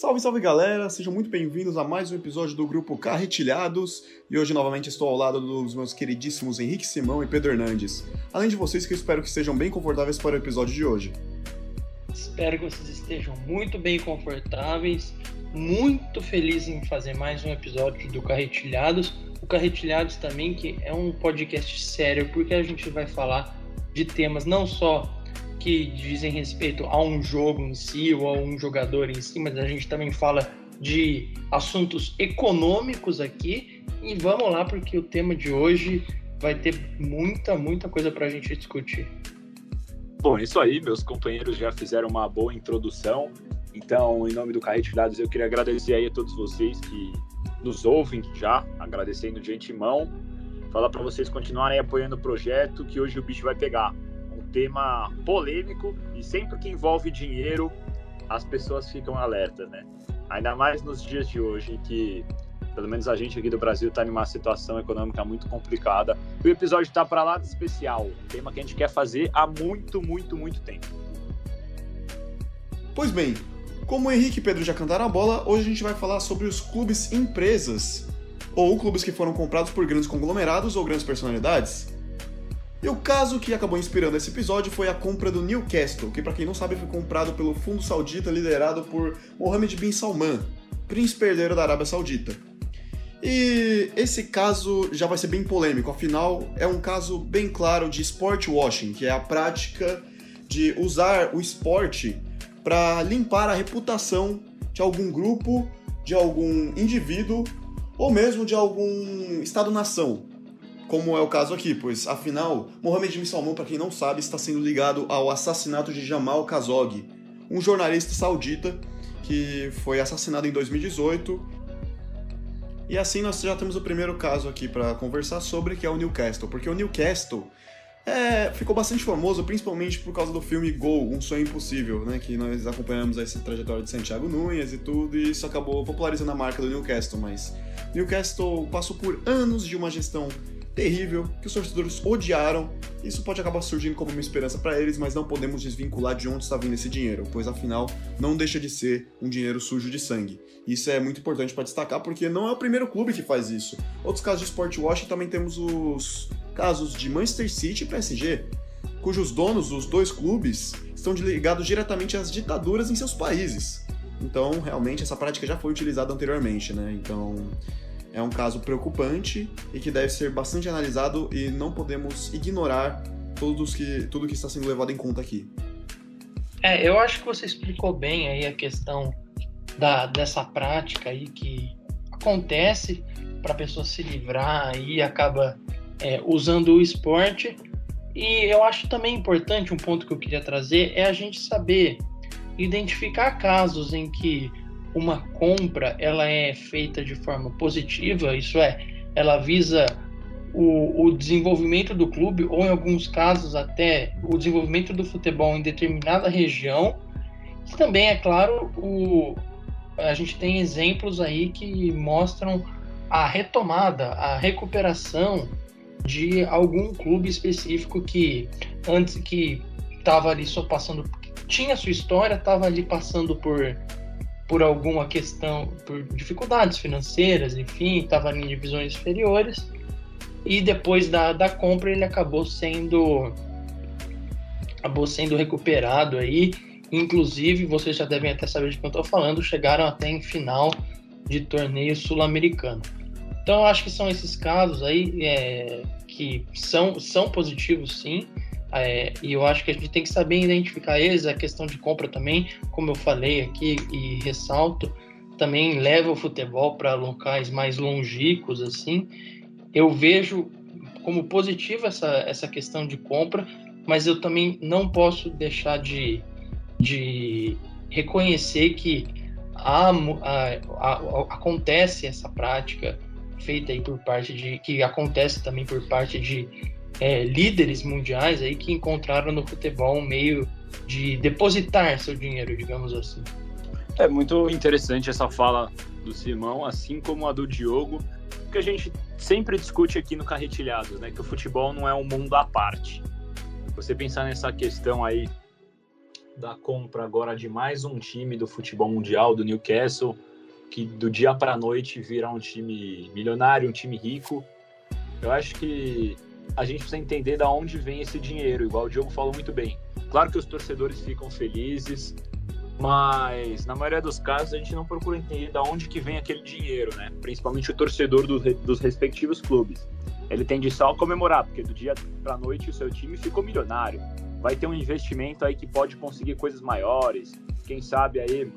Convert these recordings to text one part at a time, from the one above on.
Salve, salve galera, sejam muito bem-vindos a mais um episódio do grupo Carretilhados e hoje novamente estou ao lado dos meus queridíssimos Henrique Simão e Pedro Hernandes. Além de vocês que eu espero que estejam bem confortáveis para o episódio de hoje. Espero que vocês estejam muito bem confortáveis, muito felizes em fazer mais um episódio do Carretilhados. O Carretilhados também que é um podcast sério porque a gente vai falar de temas não só que dizem respeito a um jogo em si ou a um jogador em si, mas a gente também fala de assuntos econômicos aqui. E vamos lá, porque o tema de hoje vai ter muita, muita coisa para a gente discutir. Bom, isso aí, meus companheiros já fizeram uma boa introdução. Então, em nome do Carrete Dados, eu queria agradecer aí a todos vocês que nos ouvem já, agradecendo de antemão. Falar para vocês continuarem apoiando o projeto, que hoje o bicho vai pegar tema polêmico e sempre que envolve dinheiro, as pessoas ficam alertas, né? Ainda mais nos dias de hoje, que pelo menos a gente aqui do Brasil está em uma situação econômica muito complicada. O episódio está para lá de especial, um tema que a gente quer fazer há muito, muito, muito tempo. Pois bem, como o Henrique e Pedro já cantaram a bola, hoje a gente vai falar sobre os clubes empresas, ou clubes que foram comprados por grandes conglomerados ou grandes personalidades. E o caso que acabou inspirando esse episódio foi a compra do Newcastle, que para quem não sabe foi comprado pelo fundo saudita liderado por Mohammed bin Salman, príncipe herdeiro da Arábia Saudita. E esse caso já vai ser bem polêmico, afinal é um caso bem claro de sport washing, que é a prática de usar o esporte para limpar a reputação de algum grupo, de algum indivíduo ou mesmo de algum estado-nação, como é o caso aqui, pois afinal, Mohamed Salman, para quem não sabe, está sendo ligado ao assassinato de Jamal Khashoggi, um jornalista saudita que foi assassinado em 2018. E assim nós já temos o primeiro caso aqui para conversar sobre, que é o Newcastle, porque o Newcastle é, ficou bastante famoso, principalmente por causa do filme Gol, Um Sonho Impossível, né? Que nós acompanhamos essa trajetória de Santiago Nunes e tudo, e isso acabou popularizando a marca do Newcastle, mas Newcastle passou por anos de uma gestão terrível que os torcedores odiaram. Isso pode acabar surgindo como uma esperança para eles, mas não podemos desvincular de onde está vindo esse dinheiro, pois afinal não deixa de ser um dinheiro sujo de sangue. Isso é muito importante para destacar porque não é o primeiro clube que faz isso. Outros casos de sport washing também temos os casos de Manchester City e PSG, cujos donos dos dois clubes estão ligados diretamente às ditaduras em seus países. Então, realmente, essa prática já foi utilizada anteriormente, né? Então, é um caso preocupante e que deve ser bastante analisado e não podemos ignorar todos que, tudo que está sendo levado em conta aqui. É, eu acho que você explicou bem aí a questão da, dessa prática aí que acontece para a pessoa se livrar e acaba é, usando o esporte. E eu acho também importante um ponto que eu queria trazer é a gente saber identificar casos em que uma compra ela é feita de forma positiva, isso é, ela visa o, o, desenvolvimento do clube ou em alguns casos até o desenvolvimento do futebol em determinada região. E também é claro o, a gente tem exemplos aí que mostram a retomada, a recuperação de algum clube específico que antes que estava ali só passando tinha sua história, estava ali passando por por alguma questão, por dificuldades financeiras, enfim, estava em divisões inferiores. E depois da, da compra ele acabou sendo acabou sendo recuperado aí. Inclusive, vocês já devem até saber de quem eu estou falando, chegaram até em final de torneio sul-americano. Então, eu acho que são esses casos aí é, que são, são positivos, sim. É, e eu acho que a gente tem que saber identificar eles, a questão de compra também, como eu falei aqui e ressalto, também leva o futebol para locais mais longínquos, assim. Eu vejo como positiva essa, essa questão de compra, mas eu também não posso deixar de, de reconhecer que há, acontece essa prática feita aí por parte de que acontece também por parte de é, líderes mundiais aí que encontraram no futebol um meio de depositar seu dinheiro, digamos assim. É muito interessante essa fala do Simão, assim como a do Diogo, que a gente sempre discute aqui no Carretilhado, né? Que o futebol não é um mundo à parte. Você pensar nessa questão aí da compra agora de mais um time do futebol mundial, do Newcastle, que do dia para noite vira um time milionário, um time rico. Eu acho que a gente precisa entender da onde vem esse dinheiro, igual o Diogo falou muito bem. Claro que os torcedores ficam felizes, mas na maioria dos casos a gente não procura entender da onde que vem aquele dinheiro, né? Principalmente o torcedor do, dos respectivos clubes. Ele tende só a comemorar, porque do dia para noite o seu time ficou milionário. Vai ter um investimento aí que pode conseguir coisas maiores. Quem sabe aí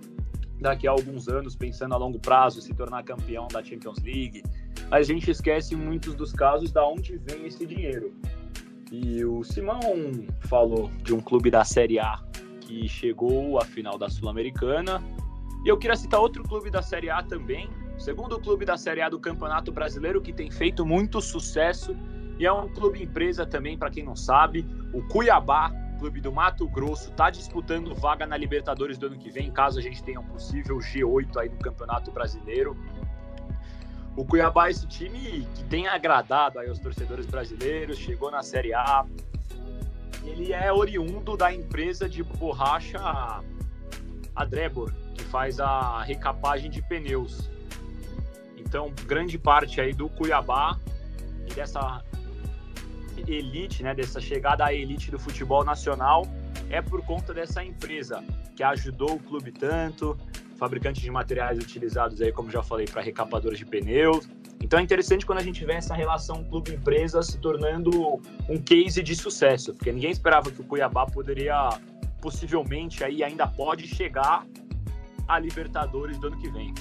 daqui a alguns anos, pensando a longo prazo, se tornar campeão da Champions League. A gente esquece em muitos dos casos da onde vem esse dinheiro. E o Simão falou de um clube da Série A que chegou à final da Sul-Americana. E eu queria citar outro clube da Série A também, segundo clube da Série A do Campeonato Brasileiro que tem feito muito sucesso e é um clube empresa também, para quem não sabe, o Cuiabá, clube do Mato Grosso, está disputando vaga na Libertadores do ano que vem, caso a gente tenha um possível G8 aí no Campeonato Brasileiro. O Cuiabá é esse time que tem agradado aí os torcedores brasileiros, chegou na Série A, ele é oriundo da empresa de borracha a Drebor, que faz a recapagem de pneus. Então, grande parte aí do Cuiabá e dessa elite, né, dessa chegada à elite do futebol nacional é por conta dessa empresa que ajudou o clube tanto, fabricante de materiais utilizados aí, como já falei, para recapadores de pneus, então é interessante quando a gente vê essa relação clube-empresa se tornando um case de sucesso, porque ninguém esperava que o Cuiabá poderia, possivelmente, aí ainda pode chegar a Libertadores do ano que vem.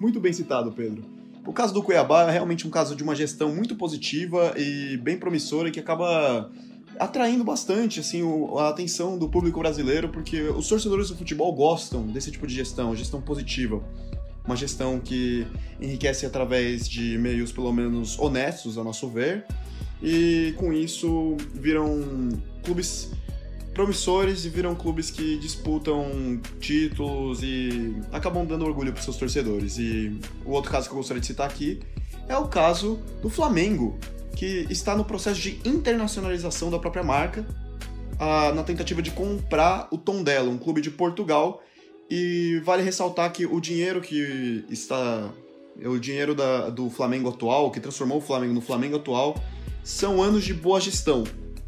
Muito bem citado, Pedro. O caso do Cuiabá é realmente um caso de uma gestão muito positiva e bem promissora que acaba atraindo bastante assim a atenção do público brasileiro, porque os torcedores do futebol gostam desse tipo de gestão, gestão positiva. Uma gestão que enriquece através de meios pelo menos honestos, a nosso ver, e com isso viram clubes promissores e viram clubes que disputam títulos e acabam dando orgulho para seus torcedores. E o outro caso que eu gostaria de citar aqui é o caso do Flamengo, que está no processo de internacionalização da própria marca, ah, na tentativa de comprar o Tondela, um clube de Portugal e vale ressaltar que o dinheiro que está. O dinheiro da, do Flamengo atual, que transformou o Flamengo no Flamengo atual, são anos de boa gestão.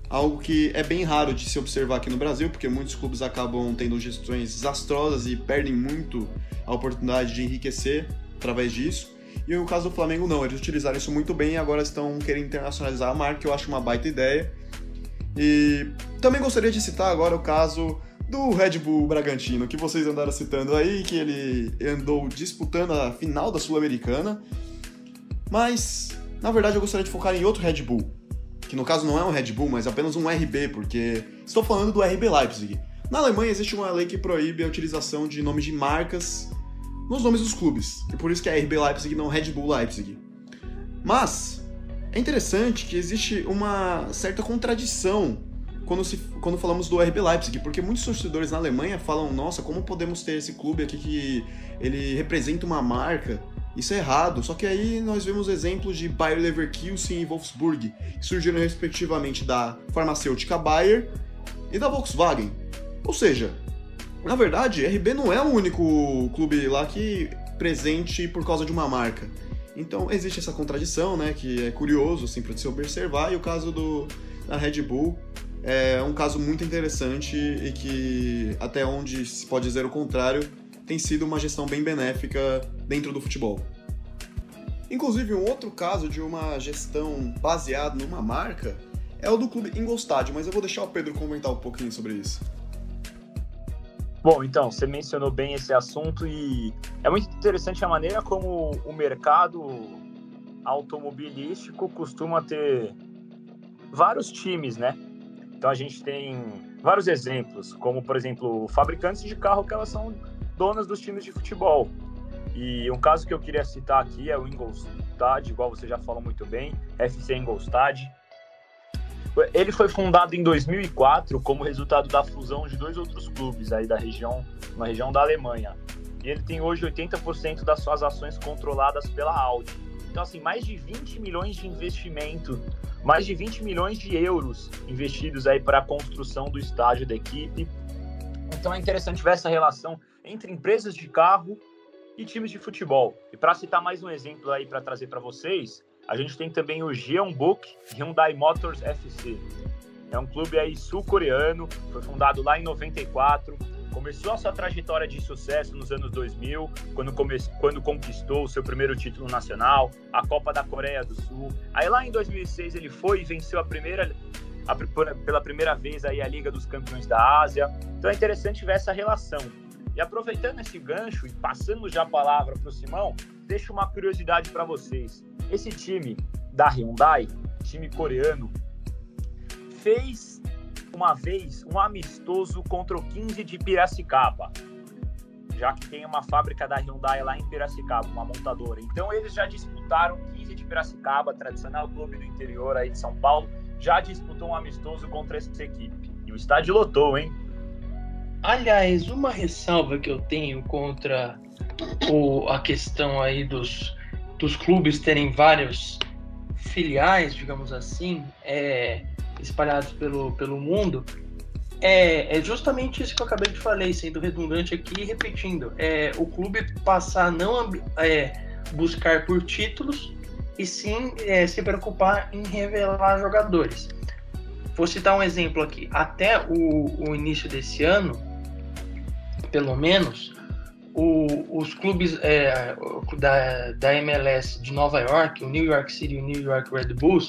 Algo que é bem raro de se observar aqui no Brasil, porque muitos clubes acabam tendo gestões desastrosas e perdem muito a oportunidade de enriquecer através disso. E no caso do Flamengo, não, eles utilizaram isso muito bem e agora estão querendo internacionalizar a marca, que eu acho uma baita ideia. E também gostaria de citar agora o caso do Red Bull Bragantino, que vocês andaram citando aí, que ele andou disputando a final da Sul-Americana. Mas, na verdade, eu gostaria de focar em outro Red Bull, que no caso não é um Red Bull, mas apenas um RB, porque estou falando do RB Leipzig. Na Alemanha existe uma lei que proíbe a utilização de nomes de marcas nos nomes dos clubes, e por isso que é RB Leipzig não Red Bull Leipzig. Mas é interessante que existe uma certa contradição quando, se, quando falamos do RB Leipzig, porque muitos torcedores na Alemanha falam: nossa, como podemos ter esse clube aqui que ele representa uma marca? Isso é errado. Só que aí nós vemos exemplos de Bayer Leverkusen e Wolfsburg, que surgiram respectivamente da farmacêutica Bayer e da Volkswagen. Ou seja, na verdade, RB não é o único clube lá que presente por causa de uma marca. Então existe essa contradição, né, que é curioso sempre de se observar, e o caso do, da Red Bull é um caso muito interessante e que, até onde se pode dizer o contrário, tem sido uma gestão bem benéfica dentro do futebol. Inclusive, um outro caso de uma gestão baseada numa marca é o do clube Ingolstadt, mas eu vou deixar o Pedro comentar um pouquinho sobre isso. Bom, então, você mencionou bem esse assunto e é muito interessante a maneira como o mercado automobilístico costuma ter vários times, né? Então a gente tem vários exemplos, como por exemplo, fabricantes de carro que elas são donas dos times de futebol. E um caso que eu queria citar aqui é o Ingolstadt, igual você já falou muito bem, FC Ingolstadt. Ele foi fundado em 2004 como resultado da fusão de dois outros clubes aí da região, na região da Alemanha. E ele tem hoje 80% das suas ações controladas pela Audi. Então, assim, mais de 20 milhões de investimento mais de 20 milhões de euros investidos aí para a construção do estádio da equipe. Então é interessante ver essa relação entre empresas de carro e times de futebol. E para citar mais um exemplo aí para trazer para vocês, a gente tem também o Jeonbuk Hyundai Motors FC. É um clube aí sul-coreano, foi fundado lá em 94, começou a sua trajetória de sucesso nos anos 2000, quando, come... quando conquistou o seu primeiro título nacional, a Copa da Coreia do Sul. Aí lá em 2006 ele foi e venceu a primeira a, pela primeira vez aí a Liga dos Campeões da Ásia. Então é interessante ver essa relação. E aproveitando esse gancho e passando já a palavra para o Simão, deixo uma curiosidade para vocês. Esse time da Hyundai, time coreano, fez uma vez um amistoso contra o 15 de Piracicaba, já que tem uma fábrica da Hyundai lá em Piracicaba, uma montadora. Então eles já disputaram 15 de Piracicaba, tradicional clube do interior aí de São Paulo, já disputou um amistoso contra essa equipe. E o estádio lotou, hein? Aliás, uma ressalva que eu tenho contra o, a questão aí dos, dos clubes terem vários filiais, digamos assim, é, espalhados pelo, pelo mundo, é, é, justamente isso que eu acabei de falar, sendo redundante aqui e repetindo. É, o clube passar a não é, buscar por títulos e sim é, se preocupar em revelar jogadores. Vou citar um exemplo aqui. Até o, o início desse ano, pelo menos, o, os clubes é, da, da MLS de Nova York, o New York City e o New York Red Bulls,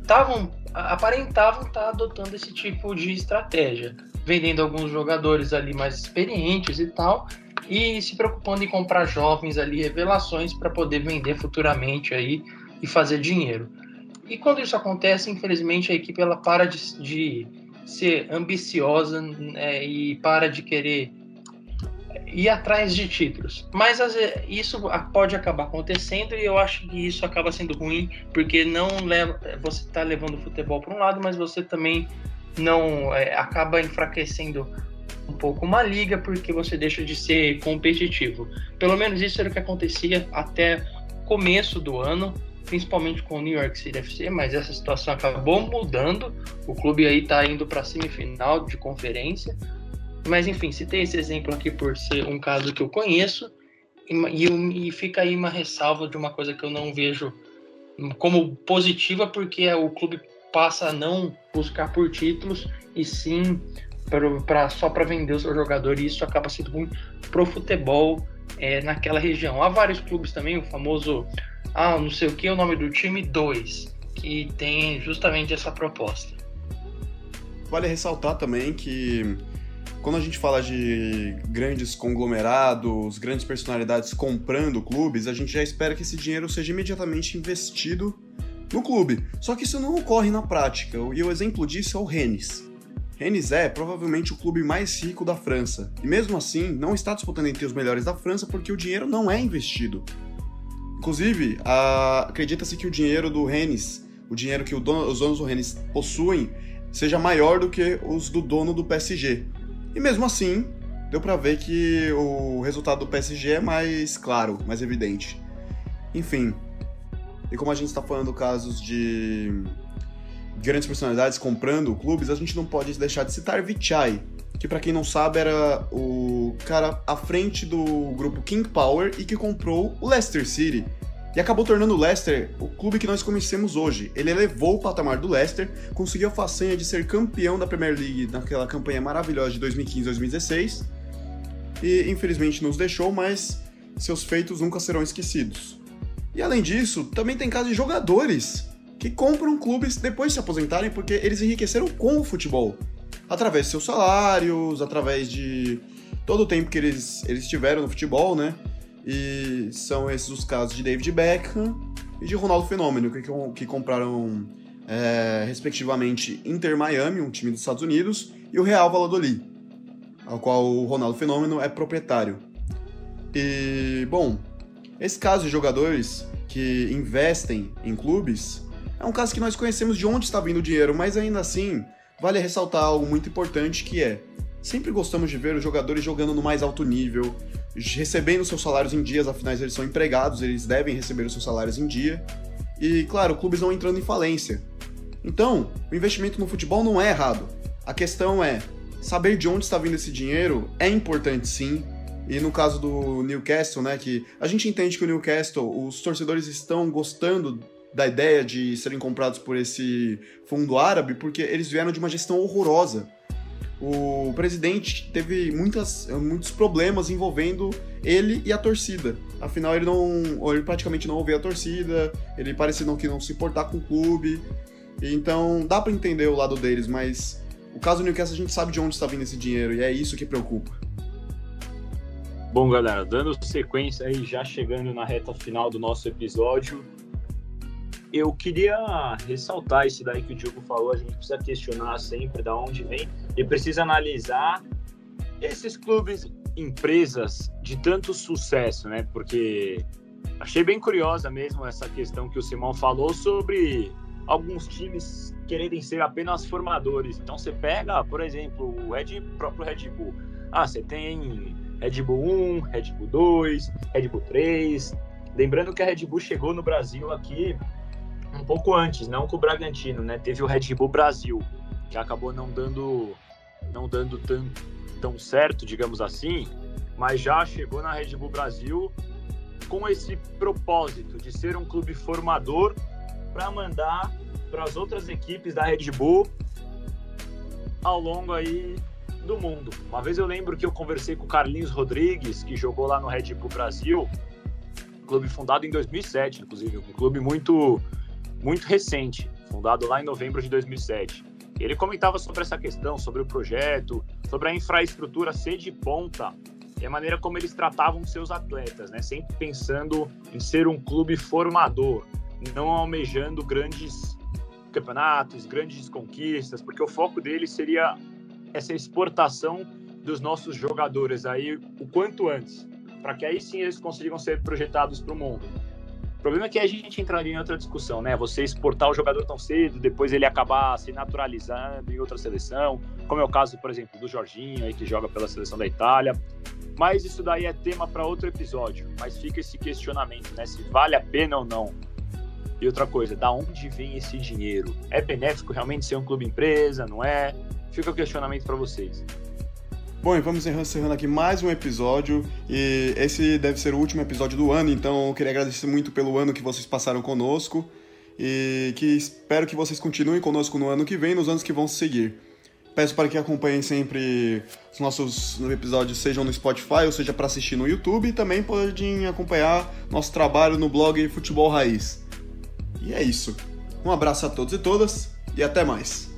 estavam aparentavam estar tá adotando esse tipo de estratégia, vendendo alguns jogadores ali mais experientes e tal, e se preocupando em comprar jovens ali, revelações para poder vender futuramente aí e fazer dinheiro. E quando isso acontece, infelizmente a equipe ela para de, de ser ambiciosa né, e para de querer ir atrás de títulos. Mas isso pode acabar acontecendo e eu acho que isso acaba sendo ruim, porque não leva, você está levando o futebol para um lado, mas você também não é, acaba enfraquecendo um pouco uma liga porque você deixa de ser competitivo. Pelo menos isso era o que acontecia até começo do ano, principalmente com o New York City FC, mas essa situação acabou mudando. O clube aí está indo para a semifinal de conferência mas enfim, citei esse exemplo aqui por ser um caso que eu conheço e, e, e fica aí uma ressalva de uma coisa que eu não vejo como positiva, porque o clube passa a não buscar por títulos e sim pra, pra só para vender o seu jogador e isso acaba sendo ruim pro futebol é, naquela região. Há vários clubes também, o famoso, ah, não sei o que, o nome do time 2, que tem justamente essa proposta. Vale ressaltar também que quando a gente fala de grandes conglomerados, grandes personalidades comprando clubes, a gente já espera que esse dinheiro seja imediatamente investido no clube. Só que isso não ocorre na prática, e o exemplo disso é o Rennes. Rennes é provavelmente o clube mais rico da França, e mesmo assim não está disputando entre os melhores da França porque o dinheiro não é investido. Inclusive, acredita-se que o dinheiro do Rennes, o dinheiro que dono, os donos do Rennes possuem, seja maior do que os do dono do PSG. E mesmo assim, deu para ver que o resultado do PSG é mais claro, mais evidente. Enfim. E como a gente está falando casos de grandes personalidades comprando clubes, a gente não pode deixar de citar Vichai, que para quem não sabe era o cara à frente do grupo King Power e que comprou o Leicester City, e acabou tornando o Leicester o clube que nós conhecemos hoje. Ele elevou o patamar do Leicester, conseguiu a façanha de ser campeão da Premier League naquela campanha maravilhosa de 2015-2016 e infelizmente nos deixou, mas seus feitos nunca serão esquecidos. E além disso, também tem casos de jogadores que compram clubes depois de se aposentarem porque eles enriqueceram com o futebol, através de seus salários, através de todo o tempo que eles, eles tiveram no futebol, né? E são esses os casos de David Beckham e de Ronaldo Fenômeno, que, que compraram é, respectivamente Inter Miami, um time dos Estados Unidos, e o Real Valladolid, ao qual o Ronaldo Fenômeno é proprietário. E, bom, esse caso de jogadores que investem em clubes é um caso que nós conhecemos de onde está vindo o dinheiro, mas ainda assim vale ressaltar algo muito importante que é sempre gostamos de ver os jogadores jogando no mais alto nível, recebendo seus salários em dias, afinal eles são empregados, eles devem receber os seus salários em dia. E, claro, clubes não entrando em falência. Então, o investimento no futebol não é errado. A questão é, saber de onde está vindo esse dinheiro é importante sim. E no caso do Newcastle, né, que a gente entende que o Newcastle, os torcedores estão gostando da ideia de serem comprados por esse fundo árabe porque eles vieram de uma gestão horrorosa. O presidente teve muitas, muitos problemas envolvendo ele e a torcida. Afinal, ele não, ele praticamente não ouvia a torcida, ele parecia não que não se importar com o clube. Então, dá para entender o lado deles, mas o caso do Newcastle a gente sabe de onde está vindo esse dinheiro e é isso que preocupa. Bom, galera, dando sequência aí, já chegando na reta final do nosso episódio, eu queria ressaltar isso daí que o Diogo falou, a gente precisa questionar sempre da onde vem e precisa analisar esses clubes, empresas de tanto sucesso, né? Porque achei bem curiosa mesmo essa questão que o Simão falou sobre alguns times quererem ser apenas formadores. Então você pega, por exemplo, o Red, próprio Red Bull. Ah, você tem Red Bull 1, Red Bull 2, Red Bull 3. Lembrando que a Red Bull chegou no Brasil aqui um pouco antes, não com o Bragantino, né? Teve o Red Bull Brasil, que acabou não dando não dando tão, tão certo, digamos assim, mas já chegou na Red Bull Brasil com esse propósito de ser um clube formador para mandar para as outras equipes da Red Bull ao longo aí do mundo. Uma vez eu lembro que eu conversei com o Carlinhos Rodrigues, que jogou lá no Red Bull Brasil, clube fundado em 2007, inclusive, um clube muito muito recente, fundado lá em novembro de 2007. Ele comentava sobre essa questão, sobre o projeto, sobre a infraestrutura ser de ponta e a maneira como eles tratavam seus atletas, né? Sempre pensando em ser um clube formador, não almejando grandes campeonatos, grandes conquistas, porque o foco dele seria essa exportação dos nossos jogadores aí o quanto antes, para que aí sim eles consigam ser projetados para o mundo problema é que a gente entraria em outra discussão, né? Você exportar o jogador tão cedo, depois ele acabar se naturalizando em outra seleção, como é o caso, por exemplo, do Jorginho, aí, que joga pela seleção da Itália. Mas isso daí é tema para outro episódio. Mas fica esse questionamento, né? Se vale a pena ou não. E outra coisa, da onde vem esse dinheiro? É benéfico realmente ser um clube empresa, não é? Fica o questionamento para vocês. Bom, e vamos encerrando aqui mais um episódio. E esse deve ser o último episódio do ano, então eu queria agradecer muito pelo ano que vocês passaram conosco. E que espero que vocês continuem conosco no ano que vem, nos anos que vão seguir. Peço para que acompanhem sempre os nossos episódios, sejam no Spotify ou seja para assistir no YouTube. E também podem acompanhar nosso trabalho no blog Futebol Raiz. E é isso. Um abraço a todos e todas e até mais.